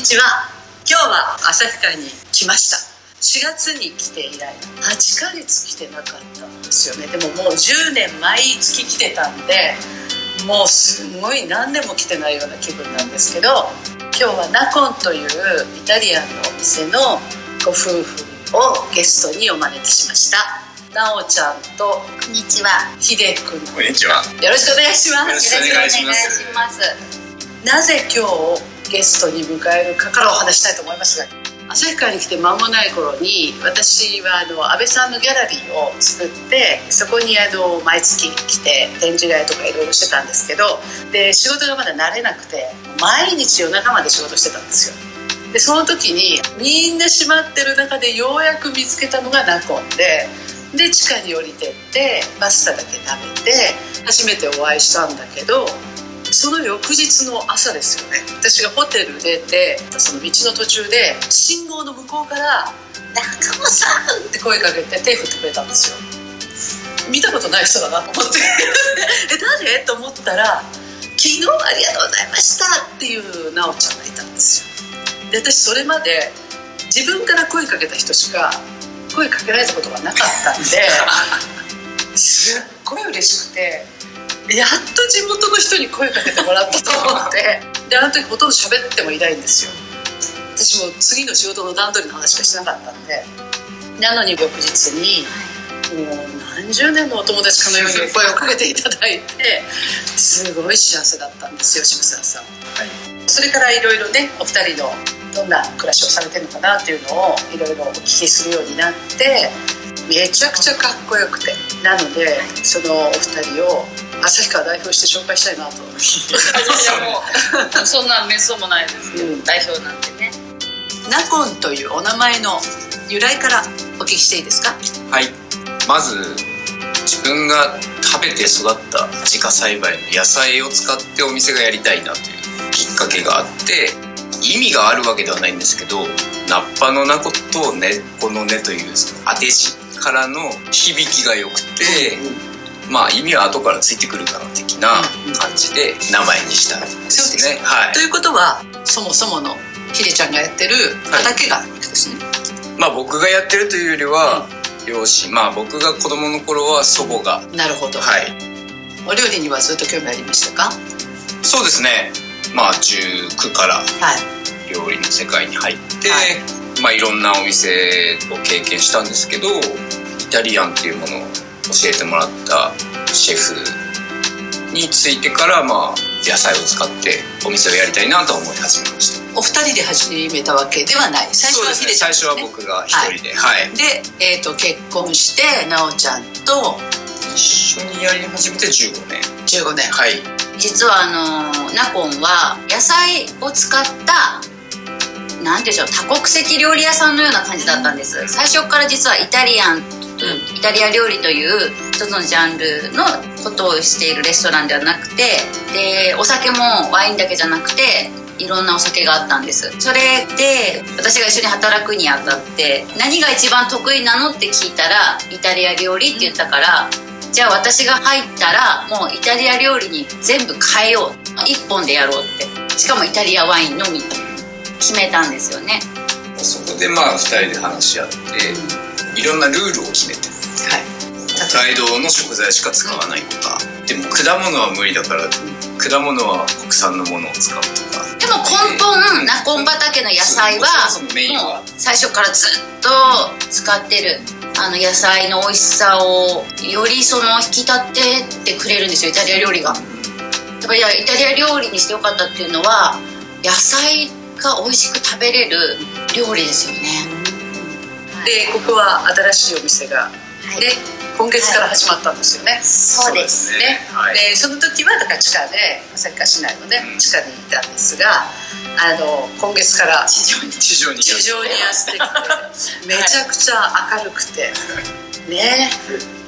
にちは。今日は旭川に来ました。4月に来て以来8ヶ月来てなかったんですよね。でももう10年毎月来てたんでもうすごい何年も来てないような気分なんですけど今日はナコンというイタリアンのお店のご夫婦をゲストにお招きしました。なおちゃんと。こんにちは。ひでくんこんにちは。よろしくお願いします。よろしくお願いします。よろしくお願いします。なぜ今日ゲストに迎えるかからお話したいと思いますが旭川に来て間もない頃に私はあの安倍さんのギャラリーを作ってそこにあの毎月来て展示会とかいろいろしてたんですけどで仕事がまだ慣れなくて毎日夜中まで仕事してたんですよ。でその時にみんな閉まってる中でようやく見つけたのがナコンでで地下に降りてってパスタだけ食べて初めてお会いしたんだけどその翌日の朝ですよね。私がホテル出てその道の途中で信号の向こうから「中尾さん!」って声かけて手振ってくれたんですよ。見たことない人だなと思って。え誰と思ったら「昨日ありがとうございました」っていう奈緒ちゃんがいたんですよ。で私それまで自分から声かけた人しか声かけられたことがなかったんで すっごい嬉しくてやっと地元の人に声かけてもらったと思って。であの時ほとんど喋ってもいないんですよ。私も次の仕事の段取りの話しかしなかったんで。なのに翌日にもう何十年のお友達かのように声をかけていただいてすごい幸せだったんですよ渋沢さん。それからいろいろねお二人のどんな暮らしをされてるのかなっていうのをいろいろお聞きするようになってめちゃくちゃかっこよくて。なのでそのお二人を旭川代表して紹介したいなとそんなめっそうもないですけど、うん代表なんてね。ナコンというお名前の由来からお聞きしていいですか？はい。まず自分が食べて育った自家栽培の野菜を使ってお店がやりたいなというきっかけがあって意味があるわけではないんですけどナッパのナコと根っこの根という当て字からの響きが良くて、まあ意味は後からついてくるかな的な感じで名前にしたんですそうです。ね。はい。と。いうことはそもそものヒデちゃんがやってる畑があるわけですね、まあ僕がやってるというよりは両親まあ僕が子供の頃は祖母が。なるほど、はい。お料理にはずっと興味ありましたか？そうですね。まあ19からはい。料理の世界に入って、はい。まあいろんなお店を経験したんですけどイタリアンっていうものを教えてもらったシェフについてからまあ野菜を使ってお店をやりたいなと思い始めました。お二人で始めたわけではない。最初はヒデちゃん最初は僕が一人で。はい、で、えー、と結婚して奈緒ちゃんと一緒にやり始めて15年。15年。はい。実はあのナコンは野菜を使ったなんでしょう多国籍料理屋さんのような感じだったんです。最初から実はイタリアンイタリア料理という一つのジャンルのことをしているレストランではなくてでお酒もワインだけじゃなくていろんなお酒があったんです。それで私が一緒に働くにあたって何が一番得意なのって聞いたらイタリア料理って言ったからじゃあ私が入ったらもうイタリア料理に全部変えよう。一本でやろうって。しかもイタリアワインのみ決めたんですよね。そこでまあ2人で話し合っていろんなルールを決めてはい。北海道の食材しか使わないとかでも果物は無理だから果物は国産のものを使うとか。でも根本ナコン畑の野菜はう最初からずっと使ってる。あの野菜の美味しさをよりその引き立ててくれるんですよイタリア料理が。やっぱりイタリア料理にしてよかったっていうのは野菜が美味しく食べれる料理ですよねでここは新しいお店が、はい。で今月から始まったんですよね、そうです。ね、はい。でその時はだから地下で旭川市内のねうん。地下にいたんですがあの今月から地上に。地上に地上にやってきて。めちゃくちゃ明るくてね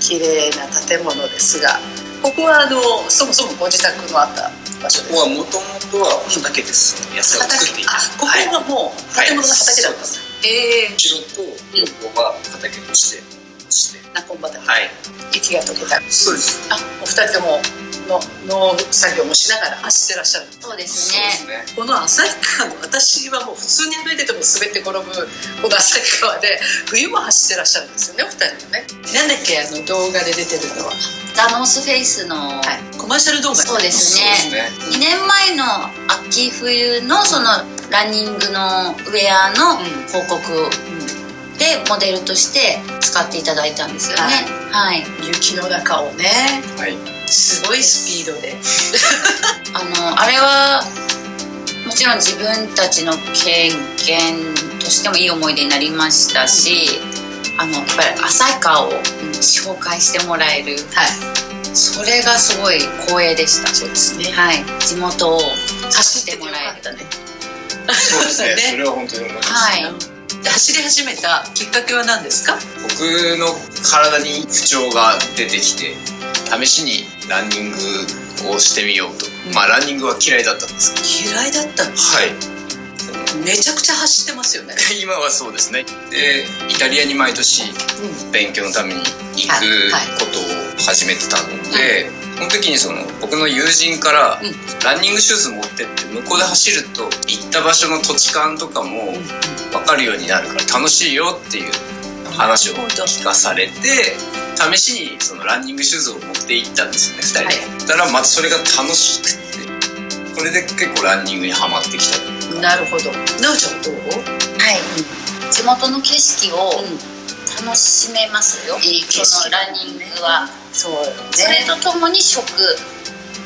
綺麗な建物ですがここはあのそもそもご自宅のあった場所ですここはもともとは畑です。野菜を作っていた。あここがもう建物の畑だったんです、ええ後ろと横は畑として。してナコン畑、はい。雪が溶けた。そうです。あお二人ともの農作業もしながら。走ってらっしゃる。そうですね。ですね。この旭川の私はもう普通に歩いてても滑って転ぶこの旭川で冬も走ってらっしゃるんですよねお二人もね。なんだっけあの動画で出てるのは、はザ・ノースフェイスの、い、コマーシャル動画そうですね。ですね。2年前の秋冬のそのランニングのウェアの広告でモデルとして使っていただいたんですよね。はい、雪の中をね。はい。すごいスピードで。あのあれはもちろん自分たちの経験としてもいい思い出になりましたしあのやっぱり旭川を紹介してもらえる。はい。それがすごい光栄でした。そうですね。はい。地元を走っててもらえたねそうですね。ね。それは本当に思います、はい。で走り始めたきっかけは何ですか？僕の体に不調が出てきて試しにランニングをしてみようと、まあランニングは嫌いだったんですけど。嫌いだったのはいめちゃくちゃ走ってますよね。今はそうですね。でイタリアに毎年勉強のために行くことを始めてたので、その時にその僕の友人から、うん。ランニングシューズ持ってって向こうで走ると行った場所の土地勘とかも分かるようになるから楽しいよっていう話を聞かされて試しにそのランニングシューズを持って行ったんですよね2人で、はい。だからまずそれが楽しくて。これで結構ランニングにはまってきたなるほど。なおちゃんどう？はい。地元の景色をうん。楽しめますよ、いい景色そのランニングは。そうそれねとともに食。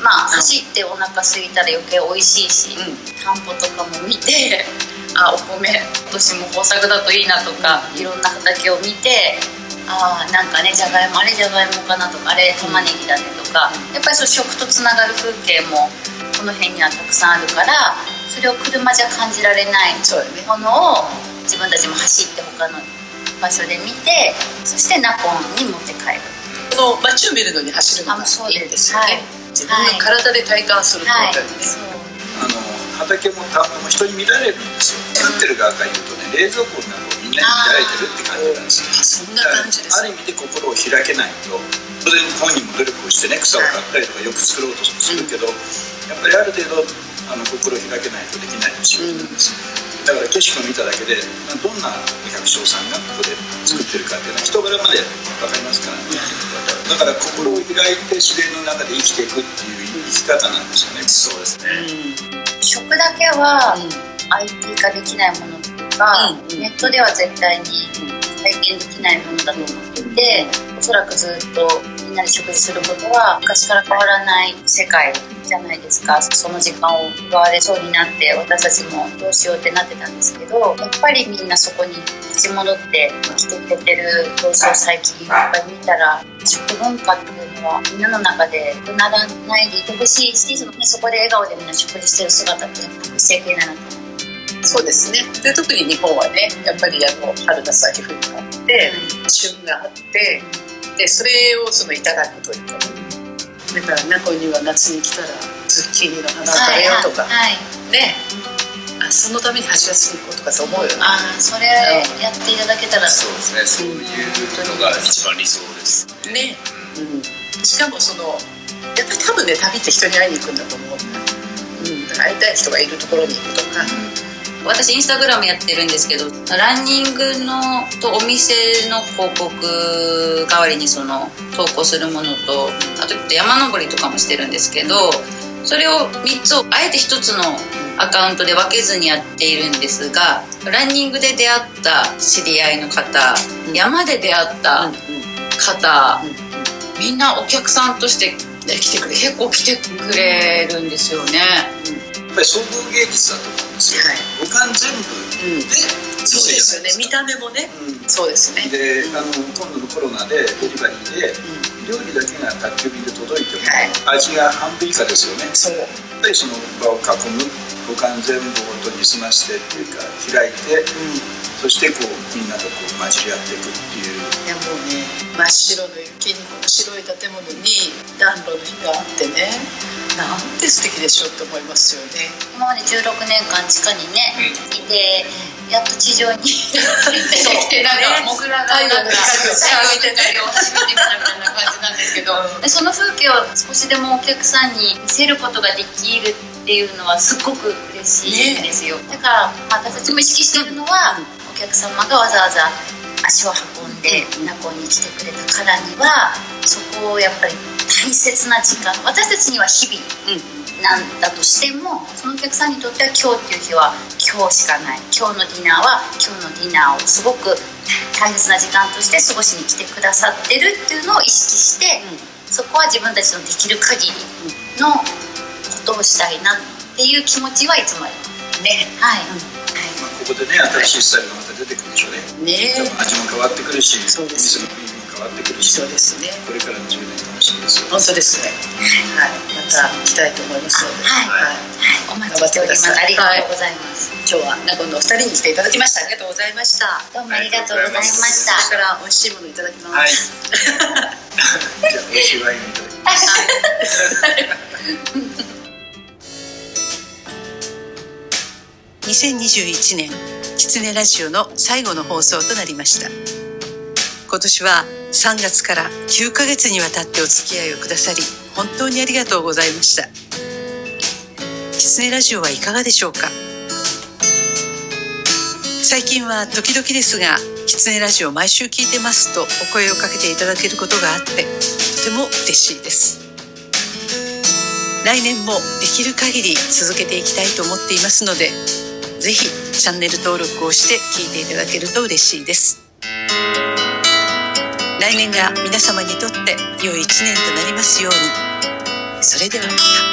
まあう。ん走ってお腹空いたら余計美味しいし、うん。田んぼとかも見て あお米今年も豊作だといいなとかいろんな畑を見てあーなんかねじゃがいもあれじゃがいもかなとかあれ玉ねぎだねとかやっぱりそう食とつながる風景もこの辺にはたくさんあるからそれを車じゃ感じられないものを自分たちも走って他の場所で見てそしてナポンに持って帰る。この街を見るのに走るのがあそういいんでですすよね、はい。自分の体で体感するってはいことだよね、そう。あの畑も田んぼも人に見られるんですよ。作ってる側から言うとね冷蔵庫の中をみんなに見られてるって感じなんですよ。あそんな感じです。ある意味で心を開けないと当然本人も努力をしてね草を買ったりとかよく作ろうとするけど、やっぱりある程度あの心を開けないとできない仕事なんです。よ、だから景色を見ただけでどんな百姓さんがここで作ってるかっていうのは人柄まで分かりますから。ね、だから心を開いて自然の中で生きていくっていう生き方なんですよね。そうですね。食だけはうん IT 化できないものとか、うん。ネットでは絶対に体験できないものだと思っていておそらくずっとみんなで食事することは昔から変わらない世界じゃないですか。その時間を奪われそうになって私たちもどうしようってなってたんですけどやっぱりみんなそこに立ち戻って生きてくれてる様子を最近やっぱり見たら食文化っていうのはみんなの中でならないでいてほしいしそのそこで笑顔でみんな食事してる姿って整形だなと思って。そうですね。で特に日本はねやっぱりあの春夏秋冬があって旬があってでそれをそのいただくというかねだから名古屋には夏に来たらズッキーニの花を食べようとか、はいはいね。あそのために8月に行こうとかと思うよね。ああそれやっていただけたら。そうですね。そういうのが一番理想です。ね、うん、しかもそのやっぱり多分ね旅って人に会いに行くんだと思う。んだ、うん、だから会いたい人がいるところに行くとか、私インスタグラムやってるんですけどランニングのとお店の広告代わりにその投稿するものとあと山登りとかもしてるんですけどそれを3つをあえて1つのアカウントで分けずにやっているんですがランニングで出会った知り合いの方うん。山で出会った方みんなお客さんとして来てくれ結構来てくれるんですよね。やっぱり総合芸術だと思うんですよ、はい。五感全部うんでそうですよね。見た目もね。うん。そうですね。であの今度のコロナでデリバリーで料理だけが宅急便で届いても、はい。味が半分以下ですよね。やっそうぱりその場を囲む五感全部を音に済ましてっていうか開いてそしてこうみんなとこう混じり合っていくっていう。いやもうね真っ白の雪にこの白い建物に暖炉の火があってねなんて素敵でしょうって思いますよね。今まで16年間地下にね、いてやっと地上に出てきてなんかモグラがなんか太陽の光をシャワー浴びてたりを初めて見たみたいな感じなんですけどど、でその風景を少しでもお客さんに見せることができるっていうのはすっごく嬉しいんですよ、だから、まあ、私たちも意識してるのは、お客様がわざわざ足を運んで名古屋に来てくれたからにはそこをやっぱり大切な時間。私たちには日々なんだとしてもそのお客さんにとっては今日っていう日は今日しかない。今日のディナーは今日のディナーをすごく大切な時間として過ごしに来てくださってるっていうのを意識して、そこは自分たちのできる限りのことをしたいなっていう気持ちはいつもあります。ね。はい、まあ、ここでね新しいスタイルがまた出てくるでしょうね。ね味も変わってくるしそうです。お店の雰囲気も変わってくるしそうですね。これからの10年本当ですね。はい。また来たいと思いますので。はい。はい。はい、お待ちしております。ありがとうございます。今日は名古屋のお二人に来ていただきました。ありがとうございましたどうもありがとうございました。これから美味しいものいただきます、はい。じゃあ美味しいワインをいただきます。2021年キツネラジオの最後の放送となりました今年は3月から9ヶ月にわたってお付き合いをくださり本当にありがとうございました。キツネラジオはいかがでしょうか？最近は時々ですがキツネラジオ毎週聞いてますとお声をかけていただけることがあってとても嬉しいです。来年もできる限り続けていきたいと思っていますのでぜひチャンネル登録をして聞いていただけると嬉しいです。来年が皆様にとって良い一年となりますようにそれではまた。